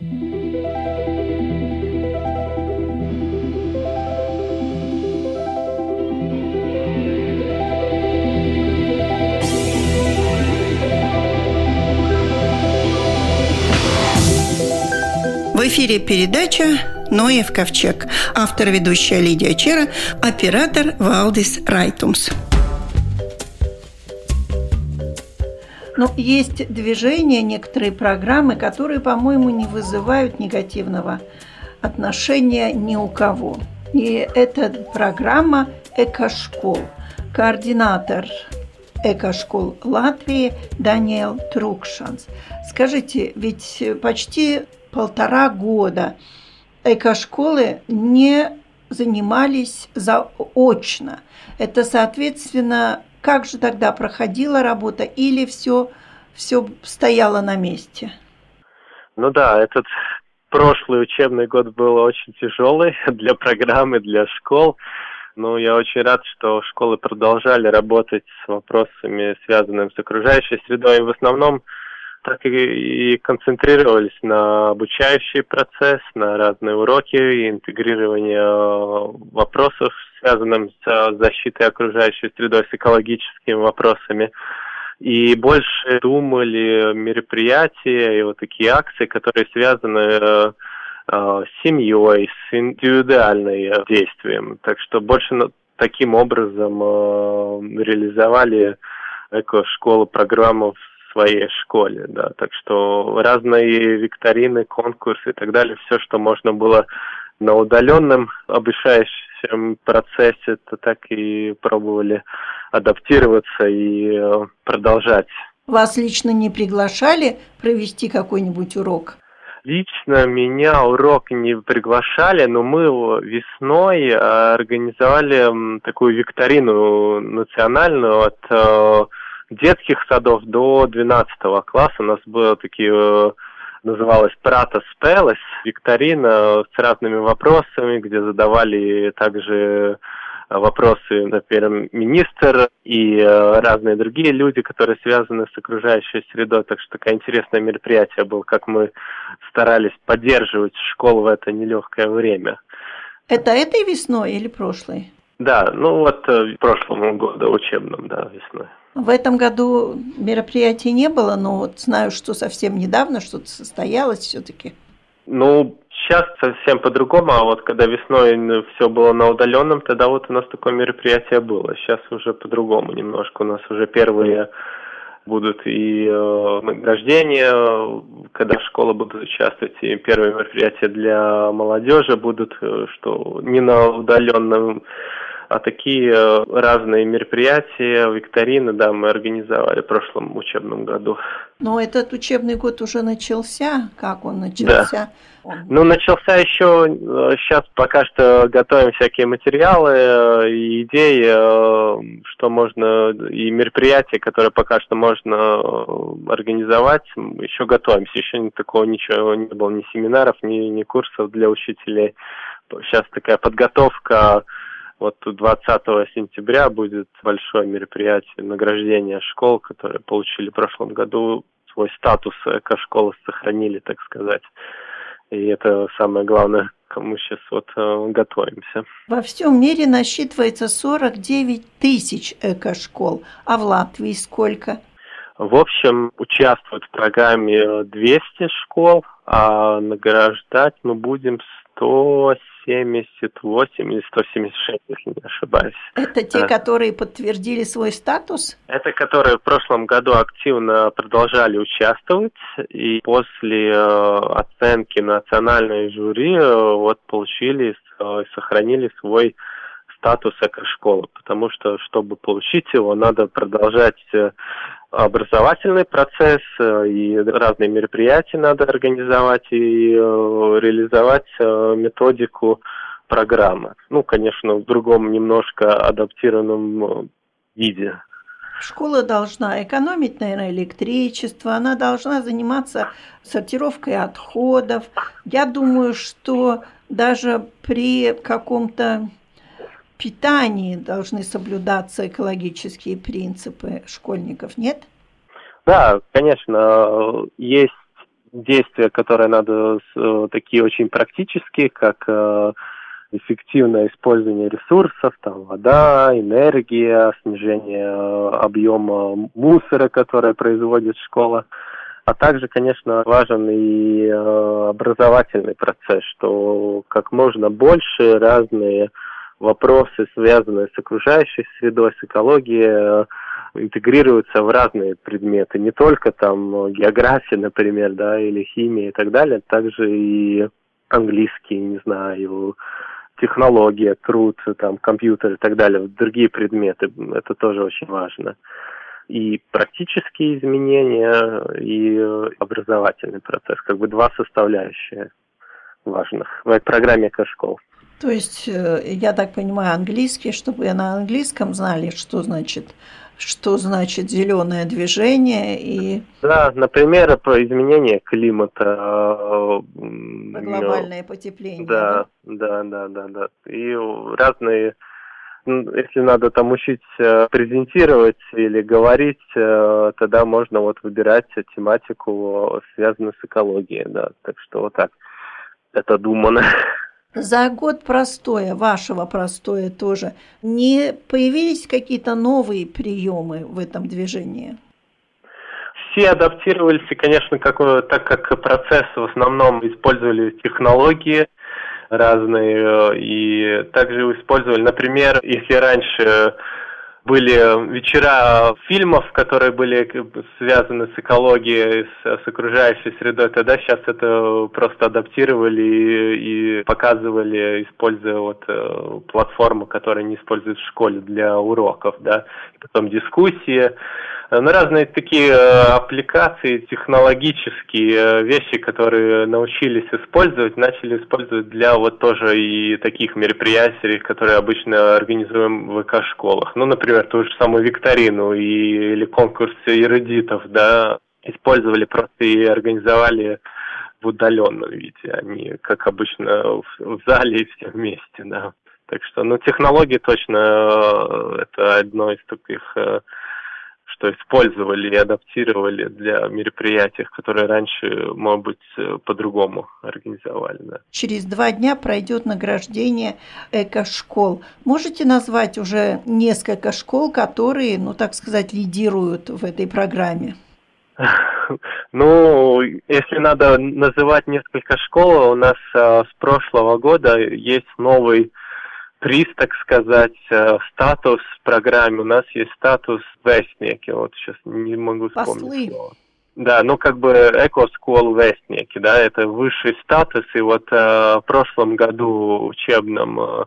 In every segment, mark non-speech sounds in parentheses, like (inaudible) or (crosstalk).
В эфире передача «Ноев ковчег». Автор ведущая Лидия Чера, оператор Валдис Райтумс. Но ну, есть движения, некоторые программы, которые, по-моему, не вызывают негативного отношения ни у кого. И это программа «Экошкол». Координатор Экошкол Латвии Даниэл Трукшанс. Скажите, ведь почти полтора года экошколы не занимались заочно. Это, соответственно, как же тогда проходила работа или все, все стояло на месте? Ну да, этот прошлый учебный год был очень тяжелый (laughs) для программы, для школ. Но я очень рад, что школы продолжали работать с вопросами, связанными с окружающей средой. И в основном так и, и концентрировались на обучающий процесс, на разные уроки, и интегрирование э, вопросов, связанных с защитой окружающей средой, с экологическими вопросами. И больше думали мероприятия и вот такие акции, которые связаны э, э, с семьей, с индивидуальным действием. Так что больше таким образом реализовали эко-школу программу своей школе, да, так что разные викторины, конкурсы и так далее, все, что можно было на удаленном обучающем процессе, то так и пробовали адаптироваться и э, продолжать. Вас лично не приглашали провести какой-нибудь урок? Лично меня урок не приглашали, но мы весной организовали такую викторину национальную от э, детских садов до 12 класса у нас было такие э, называлась Прата Спелес, викторина с разными вопросами, где задавали также вопросы, например, министр и э, разные другие люди, которые связаны с окружающей средой. Так что такое интересное мероприятие было, как мы старались поддерживать школу в это нелегкое время. Это этой весной или прошлой? Да, ну вот в прошлом году учебном, да, весной. В этом году мероприятий не было, но вот знаю, что совсем недавно что-то состоялось все-таки. Ну, сейчас совсем по-другому, а вот когда весной все было на удаленном, тогда вот у нас такое мероприятие было. Сейчас уже по-другому немножко. У нас уже первые будут и э, награждения, когда школы будут участвовать, и первые мероприятия для молодежи будут, э, что не на удаленном а такие э, разные мероприятия, викторины, да, мы организовали в прошлом учебном году. Но этот учебный год уже начался. Как он начался? Да. Ну, начался еще, сейчас э, пока что готовим всякие материалы э, и идеи, что можно, и мероприятия, которые пока что можно организовать. Еще готовимся, еще такого ничего не было, ни семинаров, ни, ни курсов для учителей. Сейчас такая подготовка вот 20 сентября будет большое мероприятие награждения школ, которые получили в прошлом году свой статус эко-школы сохранили, так сказать. И это самое главное, кому сейчас вот э, готовимся. Во всем мире насчитывается 49 тысяч эко-школ, а в Латвии сколько? В общем, участвуют в программе 200 школ, а награждать мы будем 178 или 176, если не ошибаюсь. Это те, а. которые подтвердили свой статус? Это которые в прошлом году активно продолжали участвовать, и после э, оценки национальной жюри э, вот получили, э, сохранили свой статус экошколы, потому что, чтобы получить его, надо продолжать э, образовательный процесс, э, и разные мероприятия надо организовать и э, реализовать методику программы. Ну, конечно, в другом немножко адаптированном виде. Школа должна экономить, наверное, электричество, она должна заниматься сортировкой отходов. Я думаю, что даже при каком-то питании должны соблюдаться экологические принципы школьников, нет? Да, конечно, есть действия, которые надо такие очень практические, как эффективное использование ресурсов, там вода, энергия, снижение объема мусора, которое производит школа. А также, конечно, важен и э, образовательный процесс, что как можно больше разные вопросы, связанные с окружающей средой, с экологией, э, интегрируются в разные предметы, не только там география, например, да, или химия и так далее, также и английский, не знаю, технология, труд, там, компьютер и так далее, другие предметы. Это тоже очень важно и практические изменения, и образовательный процесс, как бы два составляющие важных в программе Кашков. То есть, э, я так понимаю, английский, чтобы на английском знали, что значит что значит зеленое движение и да, например, про изменение климата, э, глобальное потепление. Да, да, да, да, да, и разные если надо там учить э, презентировать или говорить, тогда можно вот выбирать тематику, связанную с экологией, да. Так что вот так это думано. (laughs) За год простое, вашего простое тоже, не появились какие-то новые приемы в этом движении? Все адаптировались, конечно, как, так как процесс в основном использовали технологии, разные, э, и также использовали, например, если раньше были вечера фильмов, которые были связаны с экологией, с, с окружающей средой, тогда сейчас это просто адаптировали и, и показывали, используя вот э, платформу, которую они используют в школе для уроков, да, и потом дискуссии. Э, ну, разные такие э, аппликации, технологические э, вещи, которые научились использовать, начали использовать для вот тоже и таких мероприятий, которые обычно организуем в ВК-школах. Ну, например, ту же самую викторину и, или конкурс эрудитов, да, использовали просто и организовали в удаленном виде, а как обычно, в, в зале и все вместе, да. Так что, ну, технологии точно это одно из таких что использовали и адаптировали для мероприятий, которые раньше, может быть, по-другому организовали. Да. Через два дня пройдет награждение эко-школ. Можете назвать уже несколько школ, которые, ну так сказать, лидируют в этой программе? (laughs) Ну, если надо называть несколько школ, у нас а, с прошлого года есть новый приз, так сказать, э, статус в программе. У нас есть статус вестники. Вот сейчас не могу вспомнить Послы. слово. Да, ну как бы эко-скол вестники, да, это высший статус. И вот э, в прошлом году учебном э,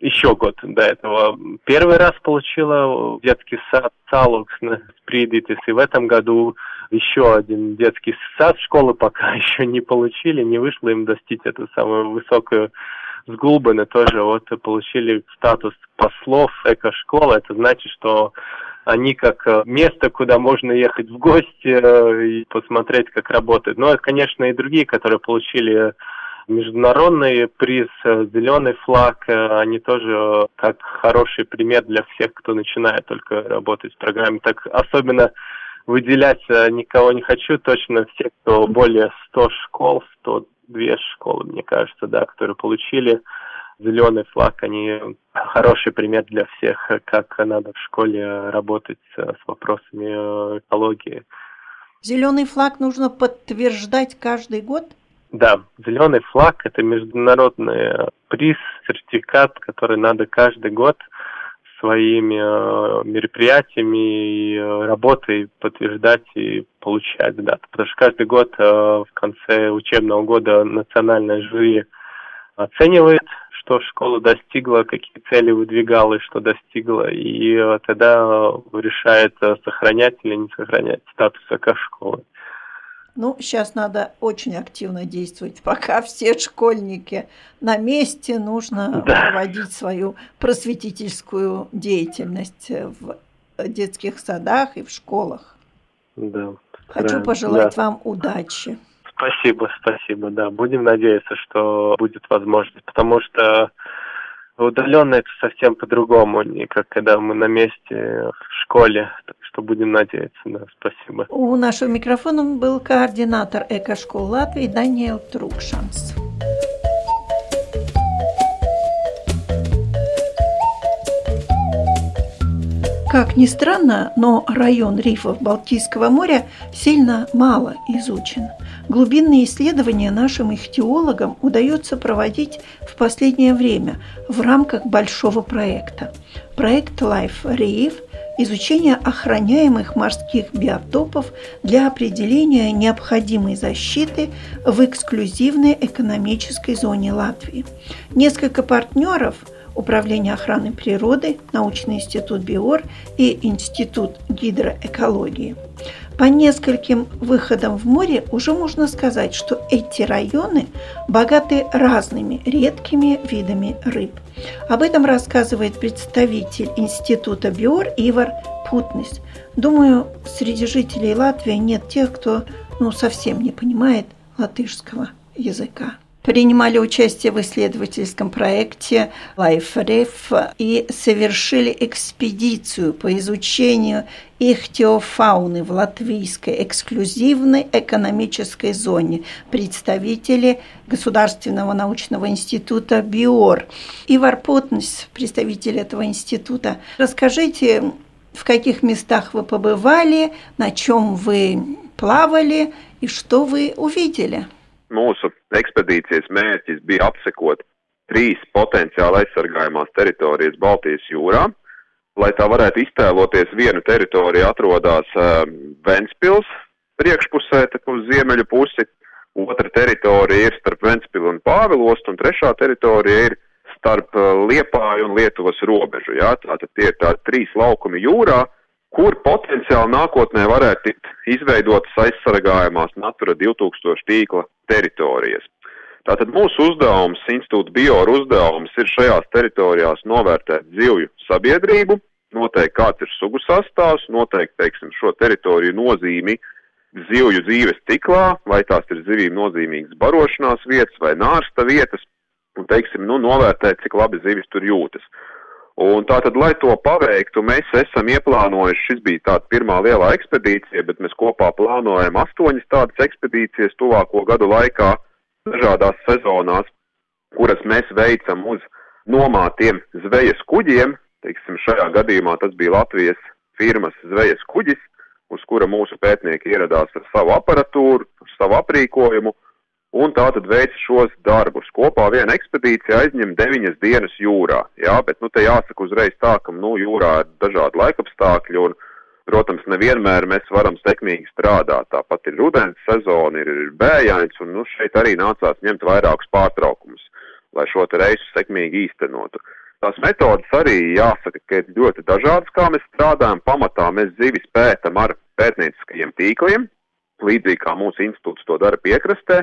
еще год до этого. Первый раз получила детский сад Салукс Спридитис, и в этом году еще один детский сад школы пока (laughs) еще не получили, не вышло им достичь эту самую высокую с Гулбана тоже вот получили статус послов эко-школы. Это значит, что они как э, место, куда можно ехать в гости э, и посмотреть, как работает. Но, конечно, и другие, которые получили международный приз э, «Зеленый флаг», они тоже как хороший пример для всех, кто начинает только работать в программе. Так особенно выделять никого не хочу, точно все, кто более 100 школ, 100 две школы, мне кажется, да, которые получили зеленый флаг, они хороший пример для всех, как надо в школе работать с вопросами экологии. Зеленый флаг нужно подтверждать каждый год? Да, зеленый флаг это международный приз, сертификат, который надо каждый год своими э, мероприятиями и э, работой подтверждать и получать дату. Потому что каждый год э, в конце учебного года национальное жюри оценивает, что школа достигла, какие цели выдвигала и что достигла, и тогда решает, сохранять или не сохранять статус как школы. Ну, сейчас надо очень активно действовать. (laughs) Пока все школьники на месте, нужно да. проводить свою просветительскую деятельность в детских садах и в школах. Да. Хочу да. пожелать да. вам удачи. Спасибо, спасибо, да. Будем надеяться, что будет возможность, потому что Удаленно это совсем по-другому, не как когда мы на месте в школе. Так что будем надеяться, да, спасибо. У нашего микрофона был координатор Эко-школ Латвии Даниэл Трукшанс. Как ни странно, но район рифов Балтийского моря сильно мало изучен. Глубинные исследования нашим ихтиологам удается проводить в последнее время в рамках большого проекта. Проект Life Reef – изучение охраняемых морских биотопов для определения необходимой защиты в эксклюзивной экономической зоне Латвии. Несколько партнеров – Управление охраны природы, научный институт БИОР и Институт гидроэкологии. По нескольким выходам в море уже можно сказать, что эти районы богаты разными редкими видами рыб. Об этом рассказывает представитель Института БИОР Ивар Путнис. Думаю, среди жителей Латвии нет тех, кто ну, совсем не понимает латышского языка принимали участие в исследовательском проекте LifeRef и совершили экспедицию по изучению ихтиофауны в латвийской эксклюзивной экономической зоне. Представители Государственного научного института БИОР. Ивар Потнес, представитель этого института. Расскажите, в каких местах вы побывали, на чем вы плавали и что вы увидели? Mūsu ekspedīcijas mērķis bija apsekot trīs potenciāli aizsargājumās teritorijas Baltijas jūrā. Lai tā varētu iztēloties, viena teritorija atrodas uh, Ventspils priekšpusē, uz ziemeļu pusi, otra teritorija ir starp Ventspilu un Pāvilostu, un trešā teritorija ir starp uh, Liepāju un Lietuvas robežu. Jā? Tātad tie ir tādi trīs laukumi jūrā, uh, kur potenciāli nākotnē varētu tikt izveidotas aizsargājumās Natura 2000 tīkla teritorijas. Tātad mūsu uzdevums, institūta bioru uzdevums ir šajās teritorijās novērtēt zivju sabiedrību, noteikt kāds ir sugu sastāvs, noteikt, teiksim, šo teritoriju nozīmi zivju dzīves ciklā, vai tās ir zivīm nozīmīgas barošanās vietas vai nārsta vietas, un, teiksim, nu, novērtēt, cik labi zivis tur jūtas. Un tātad, lai to paveiktu, mēs esam ieplānojuši, šis bija tāda pirmā lielā ekspedīcija, bet mēs kopā plānojam astoņas tādas ekspedīcijas tuvāko gadu laikā, dažādās sezonās, kuras mēs veicam uz nomātiem zvejas kuģiem. Teiksim, šajā gadījumā tas bija Latvijas firmas zvejas kuģis, uz kura mūsu pētnieki ieradās ar savu aparatūru, savu aprīkojumu un tā tad veic šos darbus. Kopā viena ekspedīcija aizņem deviņas dienas jūrā, jā, bet, nu, te jāsaka uzreiz tā, ka, nu, jūrā ir dažādi laikapstākļi un, protams, nevienmēr mēs varam sekmīgi strādāt. Tāpat ir rudens sezona, ir, ir bējains, un, nu, šeit arī nācās ņemt vairākus pārtraukumus, lai šo te reisu sekmīgi īstenotu. Tās metodas arī jāsaka, ka ir ļoti dažādas, kā mēs strādājam. Pamatā mēs zivis pētam ar pētnieciskajiem tīkliem, līdzīgi kā mūsu institūts to dara piekrastē.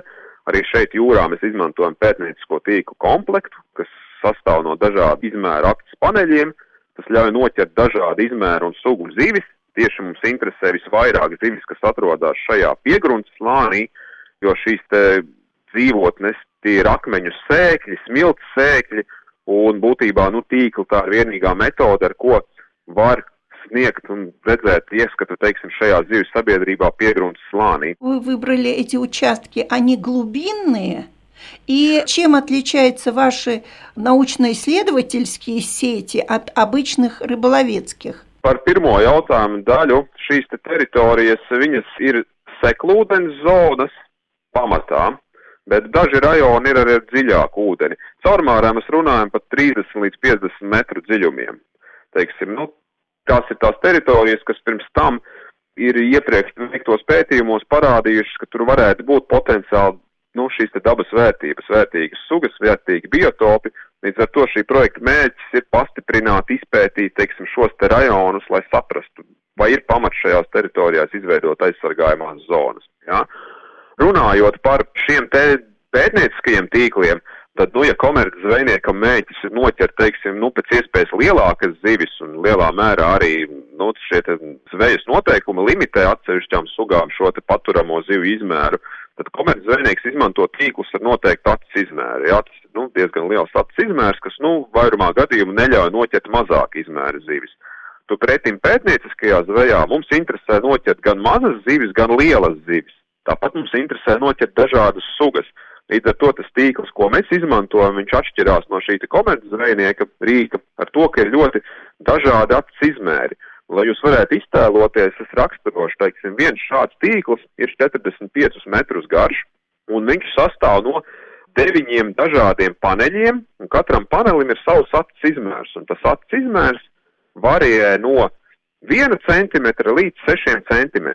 Arī šeit jūrā mēs izmantojam pētniecisko tīklu komplektu, kas sastāv no dažādu izmēru akcijas paneļiem. Tas ļauj noķert dažādu izmēru un sugu zivis. Tieši mums interesē visvairāk zivis, kas atrodas šajā piegruntes slānī, jo šīs te dzīvotnes tie ir akmeņu sēkļi, smilts sēkļi, un būtībā nu, tīkla tā ir vienīgā metode, ar ko var sniegt un redzēt ieskatu, teiksim, šajā зивs sabiedrībā пiegruntes слāнī. Вы выбрали эти участки, они глубинные? И чем отличаются ваши научно-исследовательские сети от обычных рыболовецких? Par pirmo jautājumu daļu šīs te teritorijas, viņas ir seklūdens zonas pamatā, bet daži rajoni ir arī ar dziļāku ūdeni. Caurmārā mēs runājam par 30 līdz 50 metru dziļumiem. Teiksim, nu, tās ir tās teritorijas, kas pirms tam ir iepriekš veiktos pētījumos parādījušas, ka tur varētu būt potenciāli nu, šīs dabas vērtības, vērtīgas sugas, vērtīgi biotopi. Līdz ar to šī projekta mērķis ir pastiprināt, izpētīt, teiksim, šos te rajonus, lai saprastu, vai ir pamats šajās teritorijās izveidot aizsargājumās zonas. Ja? Runājot par šiem te pētnieciskajiem tīkliem, Tad, nu, ja komerces zvejniekam mēģis ir noķert, teiksim, nu, pēc iespējas lielākas zivis un lielā mērā arī, nu, šie te zvejas noteikumi limitē atsevišķām sugām šo te paturamo zivju izmēru, tad komercdzvejnieks izmanto tīklus ar noteiktu acis izmēru. Jā, tas nu, diezgan liels acis izmērs, kas nu, vairumā gadījumu neļauj noķert mazāk izmēra zivis. Tu pretim pētnieciskajā zvejā mums interesē noķert gan mazas zivis, gan lielas zivis. Tāpat mums interesē noķert dažādas sugas. Līdz ar to tas tīkls, ko mēs izmantojam, viņš atšķirās no šī komercdzvejnieka rīka ar to, ka ir ļoti dažādi acis izmēri. Lai jūs varētu iztēloties, es raksturošu, teiksim, viens šāds tīkls ir 45 metrus garš, un viņš sastāv no deviņiem dažādiem paneļiem, un katram panelim ir savs acis izmērs, un tas acis izmērs varēja no 1 cm līdz 6 cm.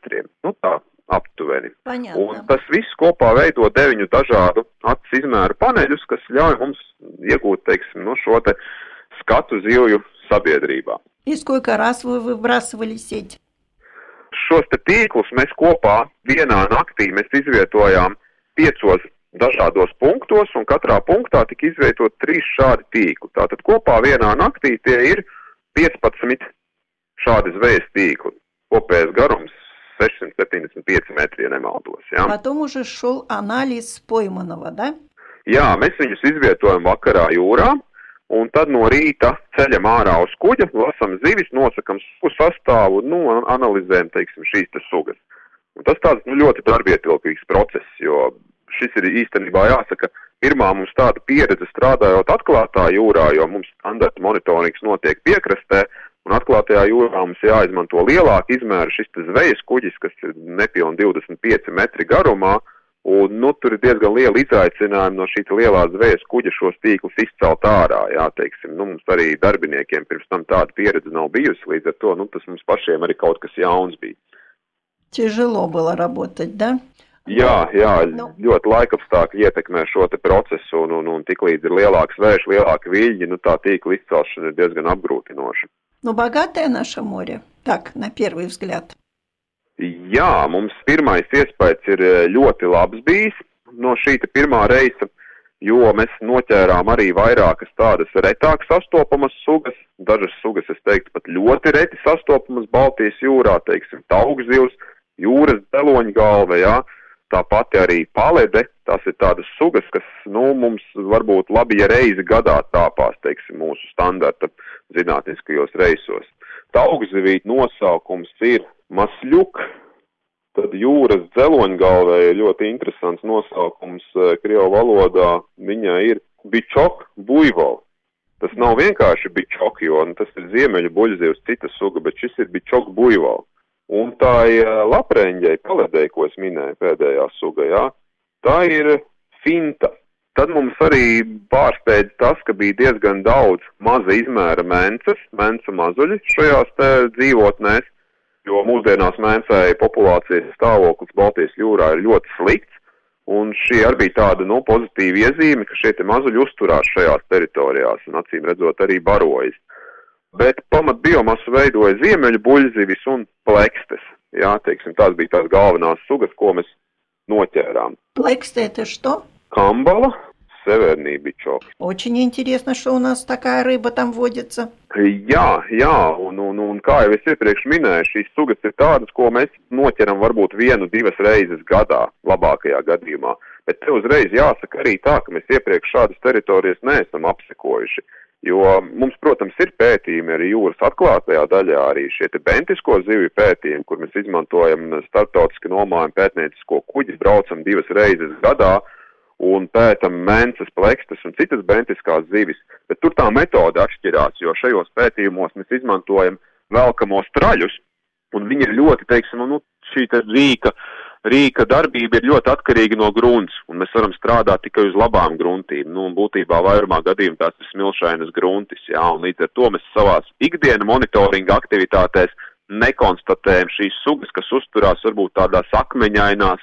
Nu, tā aptuveni. Paņemta. Un tas viss kopā veido deviņu dažādu acis izmēru paneļus, kas ļauj mums iegūt, teiksim, no šo te skatu zivju sabiedrībā. И сколько раз вы выбрасывали сеть? Šos te tīklus mēs kopā vienā naktī mēs izvietojām piecos dažādos punktos, un katrā punktā tika izvietot trīs šādi tīkli. Tātad kopā vienā naktī tie ir 15 šādi zvejas tīkli. Kopējais garums 675 metri, ja nemaldos. Ja? Потом уже шел анализ пойманного, да? Jā, mēs viņus izvietojam vakarā jūrā, un tad no rīta ceļam ārā uz kuģa, lasam zivis, nosakam sugu sastāvu, nu, analizējam, teiksim, šīs te sugas. Un tas tāds, nu, ļoti darbietilpīgs process, jo šis ir īstenībā jāsaka, pirmā mums tāda pieredze strādājot atklātā jūrā, jo mums standarta monitorings notiek piekrastē, un atklātajā jūrā mums jāizmanto lielāka izmēra šis te zvejas kuģis, kas ir nepilni 25 metri garumā, Un, nu, tur ir diezgan liela izaicinājuma no šīs lielās zvejas kuģa šos tīklus izcelt ārā. Jā, teiksim, nu, mums arī darbiniekiem pirms tam tāda pieredze nav bijusi, līdz ar to nu, tas mums pašiem arī kaut kas jauns bija. Тяжело было работать, да? Jā, jā, Nu. ļoti laikapstākļi ietekmē šo te procesu, un, un, un tiklīdz ir lielāks vējš, lielāka viļņa, nu tā tīkla izcelšana ir diezgan apgrūtinoša. Но богатое наше море, так, на первый взгляд. Jā, mums pirmais iespējas ir eh, ļoti labs bijis no šī te pirmā reisa, jo mēs noķērām arī vairākas tādas retāk sastopamas sugas, dažas sugas, es teiktu, pat ļoti reti sastopamas Baltijas jūrā, teiksim, taugzivs, jūras deloņa galva, Jā, tāpat arī palede, tās ir tādas sugas, kas, nu, mums varbūt labi, ja reizi gadā tāpās, teiksim, mūsu standarta zinātniskajos reisos. Taugzivīt nosaukums ir masļuk, tad jūras dzeloņgalvē ir ļoti interesants nosaukums eh, Krievu valodā. Viņa ir bičok buivo. Tas nav vienkārši bičok, jo nu, tas ir ziemeļu buļzivs cita suga, bet šis ir bičok buivo. Un tā ir lapreņģei paledēji, ko es minēju pēdējā suga, jā, tā ir finta. Tad mums arī pārsteidz tas, ka bija diezgan daudz maza izmēra mences, mencu mazuļi šajās te dzīvotnēs, jo mūsdienās mēncēja populācijas stāvoklis Baltijas jūrā ir ļoti slikts, un šī arī bija tāda, nu, pozitīva iezīme, ka šie te mazuļi uzturās šajās teritorijās un acīm redzot arī barojas Bet pamat biomasu veidoja ziemeļu buļzivis un plekstes. Jā, teiksim, tās bija tās galvenās sugas, ko mēs noķērām. Плекста это что? Kambala, severnī bičoks. Очень интересно, что у нас такая рыба там водится. Jā, jā, un, un, un kā jau es iepriekš minēju, šīs sugas ir tādas, ko mēs noķeram varbūt vienu, divas reizes gadā, labākajā gadījumā. Bet te uzreiz jāsaka arī tā, ka mēs iepriekš šādas teritorijas neesam apsekojuši. Jo mums, protams, ir pētījumi arī jūras atklātajā daļā, arī šie te bentisko zivju pētījumi, kur mēs izmantojam starptautiski nomājam pētniecisko kuģi, braucam divas reizes gadā un pētam mences, plekstas un citas bentiskās zivis, bet tur tā metode atšķirās, jo šajos pētījumos mēs izmantojam velkamos traļus, un viņi ir ļoti, teiksim, nu, šī te rīka, rīka darbība ir ļoti atkarīga no grunts, un mēs varam strādāt tikai uz labām gruntīm, nu, un būtībā vairumā gadījumā tās ir smilšainas gruntis, jā, un līdz ar to mēs savās ikdiena monitoringa aktivitātēs nekonstatējam šīs sugas, kas uzturās varbūt tādās akmeņainās,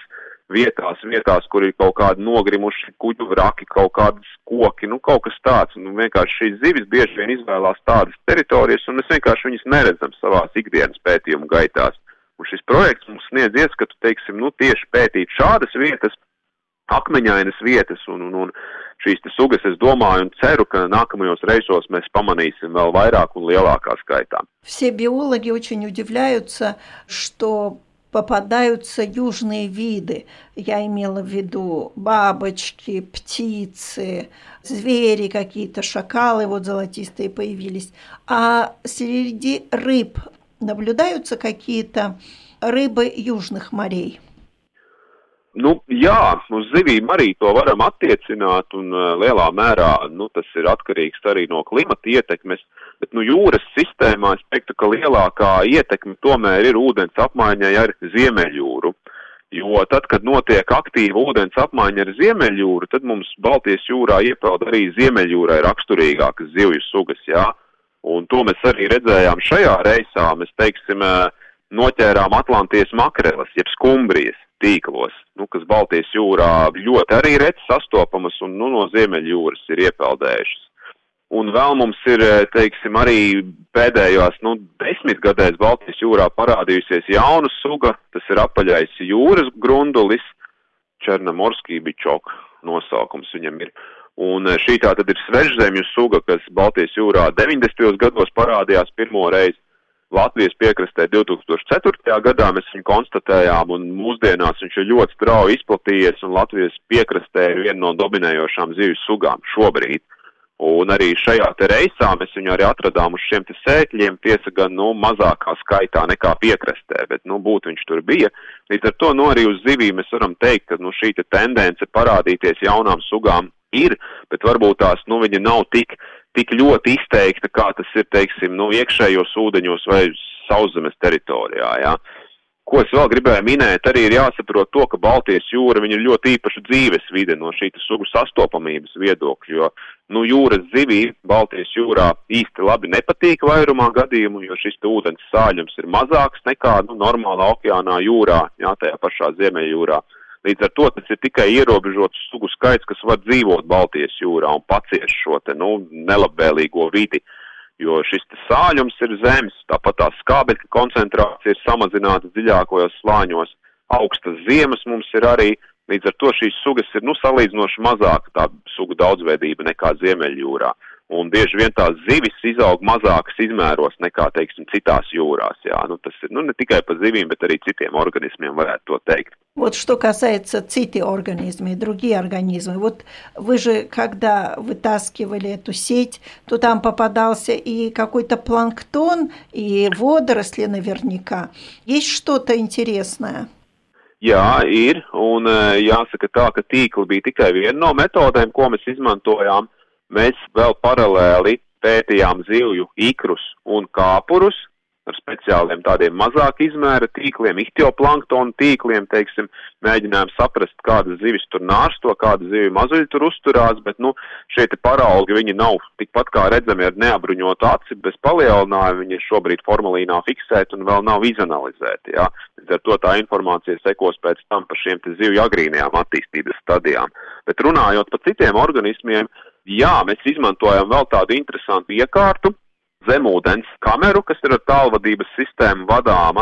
vietās, vietās, kur ir kaut kādi nogrimuši kuģu vraki, kaut kādas koki, nu kaut kas tāds. Nu, vienkārši šīs zivis bieži vien izvēlās tādas teritorijas, un mēs vienkārši viņas neredzam savās ikdienas pētījumu gaitās. Un šis projekts mums sniedz ieskatu, teiksim, nu tieši pētīt šādas vietas, akmeņainas vietas, un, un, un šīs te sugas es domāju un ceru, ka nākamajos reisos mēs pamanīsim vēl vairāk un lielākā skaitā. Все биологи очень удивляются, что попадаются южные виды. Я имела в виду бабочки, птицы, звери какие-то, шакалы вот золотистые появились. А среди рыб наблюдаются какие-то rība južных морей? Nu, jā, uz zivīm arī to varam attiecināt, un uh, lielā mērā nu, tas ir atkarīgs arī no klimata ietekmes. Bet nu, jūras sistēmā es teiktu, ka lielākā ietekme tomēr ir ūdens apmaiņai ar Ziemeļjūru. Jo tad, kad notiek aktīva ūdens apmaiņa ar Ziemeļjūru, tad mums Baltijas jūrā iepeld arī Ziemeļjūrai raksturīgākas zivju sugas, jā. Un to mēs arī redzējām šajā reisā. Mēs teiksim, uh, noķērām Atlantijas makreles, jeb skumbrijas tīklos, nu, kas Baltijas jūrā ļoti arī reti sastopamas un nu, no Ziemeļjūras ir iepeldējušas. Un vēl mums ir, teiksim, arī pēdējos, nu, desmitgadēs Baltijas jūrā parādījusies jauna suga, tas ir apaļais jūras grundulis, Černamorskī bičok nosaukums viņam ir. Un šī tā tad ir svežzemju suga, kas Baltijas jūrā 90. gados parādījās pirmo reizi. Latvijas piekrastē 2004. gadā mēs viņu konstatējām, un mūsdienās viņš ir ļoti strauji izplatījies, un Latvijas piekrastē ir viena no dominējošām zivju sugām šobrīd. Un arī šajā te reisā mēs viņu arī atradām uz šiem te sēkļiem, tiesa gan, nu, mazākā skaitā nekā piekrastē, bet, nu, būt viņš tur bija. Līdz ar to, nu, arī uz zivīm mēs varam teikt, ka, nu, šī te tendence parādīties jaunām sugām ir, bet varbūt tās, nu, viņa nav tik tik ļoti izteikta, kā tas ir, teiksim, nu, iekšējos ūdeņos vai sauszemes teritorijā, jā. Ko es vēl gribēju minēt, arī ir jāsaprot to, ka Baltijas jūra viņa ir ļoti īpaša dzīves vide no šī sugu sastopamības viedokļa, jo, nu, jūras zivī Baltijas jūrā īsti labi nepatīk vairumā gadījumu, jo šis ūdens sāļums ir mazāks nekā, nu, normālā okeānā jūrā, jā, tajā pašā Ziemeļjūrā. jūrā. Līdz ar to tas ir tikai ierobežots sugu skaits, kas var dzīvot Baltijas jūrā un pacieš šo te, nu, nelabvēlīgo vidi, jo šis sāļums ir zems, tāpat tā skābekļa koncentrācija ir samazināta dziļākajos slāņos, augstas ziemas mums ir arī, līdz ar to šīs sugas ir, nu, salīdzinoši mazāka tā sugu daudzveidība nekā Ziemeļjūrā un bieži vien tās zivis izaug mazākas izmēros nekā, teiksim, citās jūrās. Jā. Nu, tas ir nu, не только по зивим, bet arī citiem организмам, varētu to teikt. Вот что касается цити организмы и другие организмы. Вот вы же, когда вытаскивали эту сеть, то там попадался и какой-то планктон, и водоросли наверняка. Есть что-то интересное? Jā, ir, un jāsaka tā, ka tīkli bija tikai viena no metodēm, ko mēs izmantojām. Mēs vēl paralēli pētījām zivju ikrus un kāpurus ar speciāliem tādiem mazāk izmēra tīkliem, ihtioplankton tīkliem, teiksim, mēģinājām saprast, kādas zivis tur nārsto, kādas zivju mazuļi tur uzturās, bet, nu, šie te paraugi, viņi nav tikpat kā redzami ar neabruņotu aci, bez palielinājuma, viņi šobrīd formalīnā fiksēti un vēl nav izanalizēti, jā. Līdz ar to tā informācija sekos pēc tam par šiem te zivju agrīnajām attīstības stadijām. Bet runājot par citiem organismiem, Jā, mēs izmantojam vēl tādu interesantu iekārtu, zemūdens kameru, kas ir ar tālvadības sistēmu vadāma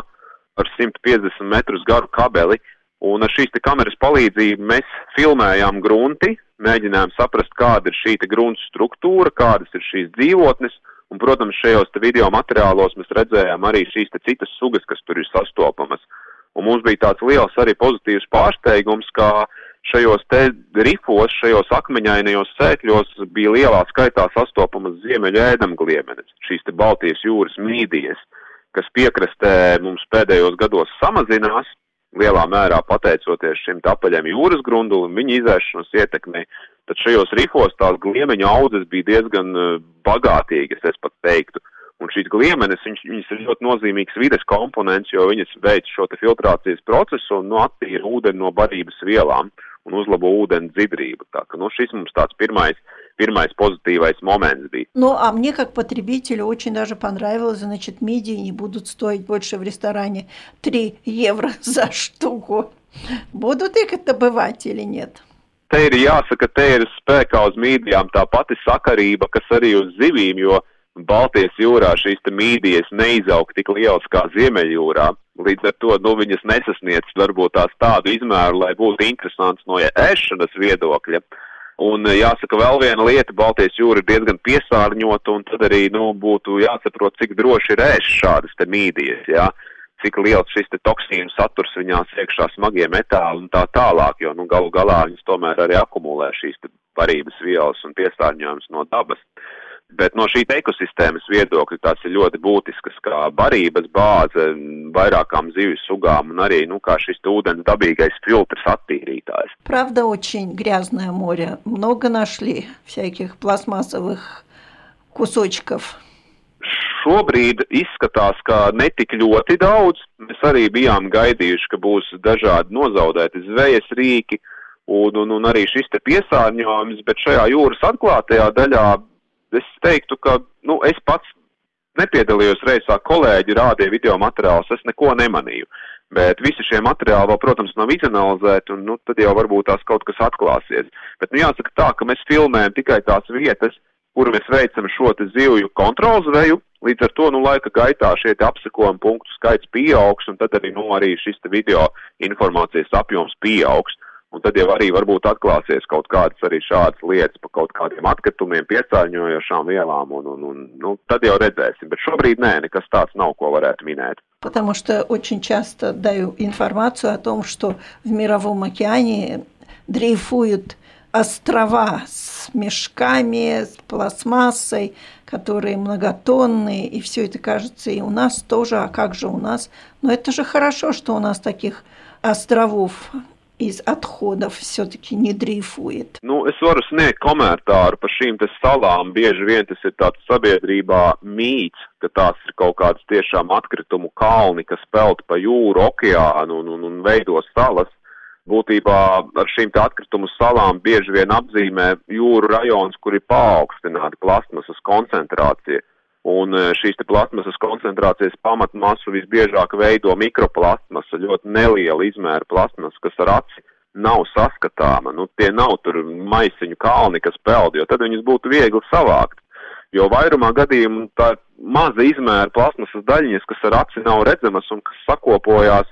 ar 150 metrus garu kabeli. Un ar šīs kameras palīdzību mēs filmējām grunti, mēģinājām saprast, kāda ir šī grunts struktūra, kādas ir šīs dzīvotnes, un, protams, šajos video materiālos mēs redzējām arī šīs citas sugas, kas tur ir sastopamas. Un mums bija tāds liels arī pozitīvs pārsteigums, ka šajos te rifos, šajos akmeņainajos sēkļos bija lielā skaitā sastopamas ziemeļa ēdamgliemenes, šīs te Baltijas jūras mīdijas, kas piekrastē mums pēdējos gados samazinās, lielā mērā pateicoties šim apaļiem jūras grundulim, viņa izēšanas ietekmei, tad šajos rifos tās gliemeņa audzes bija diezgan eh, bagātīgas, es pat teiktu. Un šīs gliemenes, viņas, viņas ir ļoti nozīmīgs vides komponents, jo viņas veic šo te filtrācijas procesu un nu, attīra ūdeni no barības vielām un uzlabo ūdeni dzidrību. Tā ka, nu, šis mums tāds pirmais, pirmais позитивный момент был. Ну, а мне как потребителю очень даже понравилось, значит, мидии не будут стоить больше в ресторане 3 евро (laughs) за штуку. Будут их это бывать или нет? Te ir jāsaka, te ir spēkā uz mīdijām tā pati sakarība, kas arī uz zivīm, jo Baltijas jūrā šīs mīdijas neizaug tik lielas kā Ziemeļjūrā. Līdz ar to nu, viņas nesasniedz varbūt tās tādu izmēru, lai būtu interesants no ēšanas viedokļa. Un jāsaka, vēl viena lieta, Baltijas jūra ir diezgan piesārņota, un tad arī nu, būtu jāsaprot, cik droši ir ēst šādas te mīdijas. Jā. cik liels šis te toksīnu saturs viņās iekšā smagie metāli un tā tālāk, jo, nu, galu galā viņas tomēr arī akumulē šīs te barības vielas un piesārņojums no dabas. Bet no šī ekosistēmas viedokļa tās ir ļoti būtiskas, kā barības bāze vairākām zivju sugām un arī, nu, kā šis ūdens dabīgais filtrs attīrītājs. Правда, очень грязное море. Много нашли всяких пластмассовых кусочков Šobrīd izskatās, ka netik ļoti daudz. Mēs arī bijām gaidījuši, ka būs dažādi nozaudēti zvejas rīki un, un, un arī šis te piesārņojums, bet šajā jūras atklātajā daļā es teiktu, ka, nu, es pats nepiedalījos reizā, kolēģi rādīja video materiālus, es neko nemanīju. Bet visi šie materiāli vēl, protams, nav izanalizēti, un nu, tad jau varbūt tās kaut kas atklāsies. Bet, nu, jāsaka tā, ka mēs filmējam tikai tās vietas, kur mēs veicam šo zivju kontrolzveju, līdz ar to, nu, laika gaitā šie apsekojuma punktu skaits pieaugs, un tad arī, nu, arī šis video informācijas apjoms pieaugs. Un tad jau arī varbūt atklāsies kaut kādas arī šādas lietas par kaut kādiem atkritumiem, piesārņojošām vielām, un, un, un nu, tad jau redzēsim. Bet šobrīd nē, nekas tāds nav, ko varētu minēt. Потому что очень часто даю информацию о том, что в Мировом океане дрейфуют острова с мешками, с пластмассой, которые многотонные, и все это кажется и у нас тоже, а как же у нас? Но это же хорошо, что у нас таких островов iz athodов все-таки не дрейфует. Nu, es varu sniegt komentāru par šīm te salām. Bieži vien tas ir tāds sabiedrībā mīts, ka tās ir kaut kādas tiešām atkritumu kalni, kas peld pa jūru, okeānu un, un, un veido salas būtībā ar šīm atkritumu salām bieži vien apzīmē jūru rajons, kur ir paaugstināta plasmasas koncentrācija. Un e, šīs plasmasas koncentrācijas pamatmasu visbiežāk veido mikroplasmasa, ļoti neliela izmēra plasmasa, kas ar aci nav saskatāma. Nu, tie nav tur maisiņu kalni, kas peld, jo tad viņus būtu viegli savākt. Jo vairumā gadījumu tā maza izmēra plasmasas daļiņas, kas ar aci nav redzamas un kas sakopojās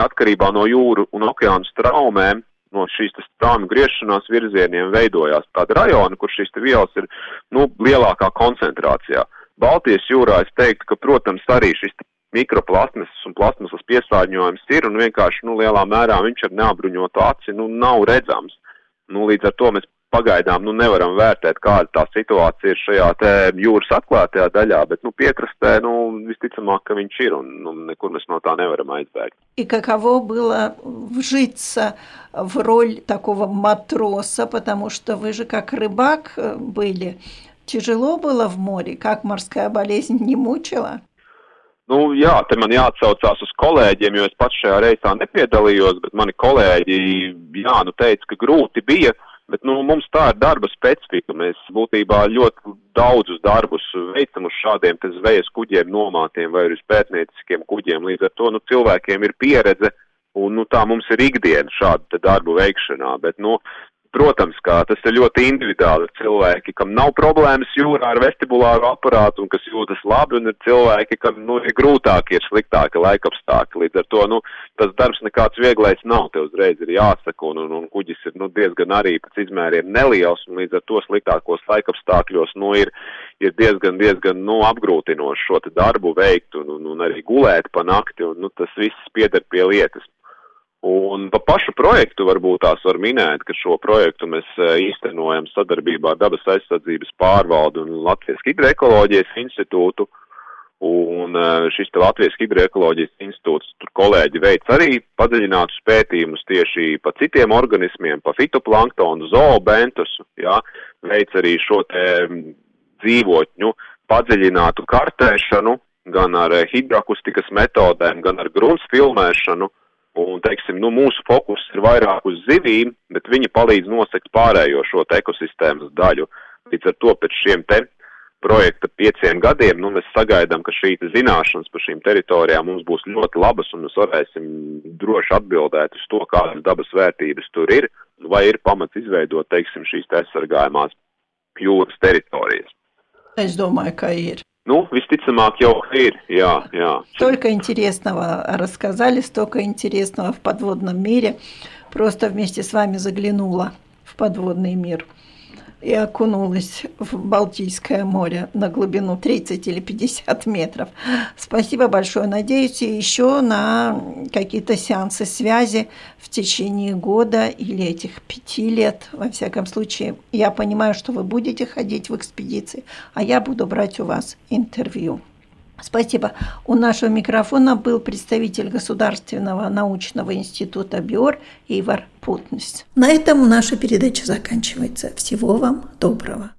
atkarībā no jūru un okeānu straumēm, no šīs strānu griešanās virzieniem veidojās tāda rajona, kur šīs vielas ir, nu, lielākā koncentrācijā. Baltijas jūrā es teiktu, ka, protams, arī šis mikroplasmasas un plasmasas piesārņojums ir un vienkārši, nu, lielā mērā viņš ar neapbruņotu aci, nu, nav redzams. Nu, līdz ar to mēs pagaidām nu, nevaram vērtēt, kāda tā situācija ir šajā jūras atklātajā daļā, bet nu, piekrastē nu, visticamāk, ka viņš ir un nu, nekur mēs no tā nevaram aizbēgt. И каково было вжиться в роль такого матроса, потому что вы же как рыбак были. Тяжело было в море, как морская болезнь не мучила? Nu, jā, te man jāatsaucās uz kolēģiem, jo es pats šajā reisā nepiedalījos, bet mani kolēģi, jā, nu teica, ka grūti bija. Uh, Bet nu, mums tā ir darba specifika. Mēs būtībā ļoti daudzus darbus veicam uz šādiem zvejas kuģiem nomātiem vai uz pētnieciskiem kuģiem. Līdz ar to nu, cilvēkiem ir pieredze un nu, tā mums ir ikdiena šādu darbu veikšanā. Bet, nu, Protams, kā tas ir ļoti individuāli. Ir cilvēki, kam nav problēmas jūrā ar vestibulāru aparātu un kas jūtas labi, un ir cilvēki, kam nu, ir grūtāki, ir sliktāki laikapstākļi. Līdz ar to nu, tas darbs nekāds vieglais nav. Te uzreiz ir jāsaka, un, un, un kuģis ir nu, diezgan arī pēc izmēriem neliels, un līdz ar to sliktākos laikapstākļos nu, ir, ir diezgan, diezgan nu, apgrūtinoši šo darbu veikt un, un, un arī gulēt pa nakti. Un, nu, tas viss pieder pie lietas. Un pa pašu projektu varbūt tās var minēt, ka šo projektu mēs e, īstenojam sadarbībā ar Dabas aizsardzības pārvaldu un Latvijas hidroekoloģijas institūtu. Un e, šis te Latvijas hidroekoloģijas institūts, tur kolēģi veic arī padziļinātus pētījumus tieši pa citiem organismiem, pa fitoplanktonu, zoobentus, jā, veic arī šo te dzīvotņu padziļinātu kartēšanu, gan ar e, hidroakustikas metodēm, gan ar grunts filmēšanu Un, teiksim, nu, mūsu fokus ir vairāk uz zivīm, bet viņi palīdz nosekt pārējo šo ekosistēmas daļu. Līdz ar to pēc šiem te projekta pieciem gadiem, nu, mēs sagaidām, ka šī zināšanas par šīm teritorijām mums būs ļoti labas un mēs varēsim droši atbildēt uz to, kādas dabas vērtības tur ir, vai ir pamats izveidot, teiksim, šīs te aizsargājumās jūras teritorijas. Es domāju, ka ir. Ну, visticamāk, jau ir, jā, jā. Столько интересного рассказали, столько интересного в подводном мире. Просто вместе с вами заглянула в подводный мир. И окунулась в Балтийское море на глубину 30 или 50 метров. Спасибо большое. Надеюсь еще на какие-то сеансы связи в течение года или этих пяти лет. Во всяком случае, я понимаю, что вы будете ходить в экспедиции, а я буду брать у вас интервью. Спасибо. У нашего микрофона был представитель Государственного научного института БИОР Ивар Путнес. На этом наша передача заканчивается. Всего вам доброго.